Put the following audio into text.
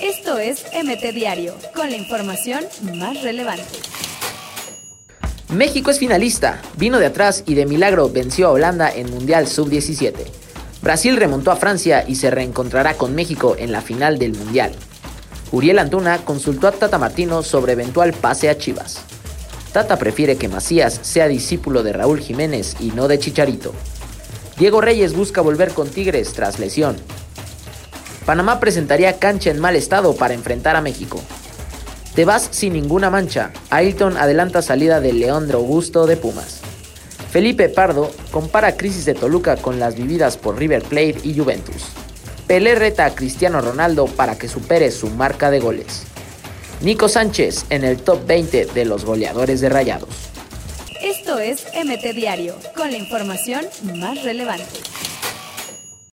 Esto es MT Diario, con la información más relevante. México es finalista, vino de atrás y de milagro venció a Holanda en Mundial Sub-17. Brasil remontó a Francia y se reencontrará con México en la final del Mundial. Uriel Antuna consultó a Tata Martino sobre eventual pase a Chivas. Tata prefiere que Macías sea discípulo de Raúl Jiménez y no de Chicharito. Diego Reyes busca volver con Tigres tras lesión. Panamá presentaría cancha en mal estado para enfrentar a México. Te vas sin ninguna mancha. Ailton adelanta salida de Leandro Augusto de Pumas. Felipe Pardo compara crisis de Toluca con las vividas por River Plate y Juventus. Pelé reta a Cristiano Ronaldo para que supere su marca de goles. Nico Sánchez en el top 20 de los goleadores de Rayados. Esto es MT Diario, con la información más relevante.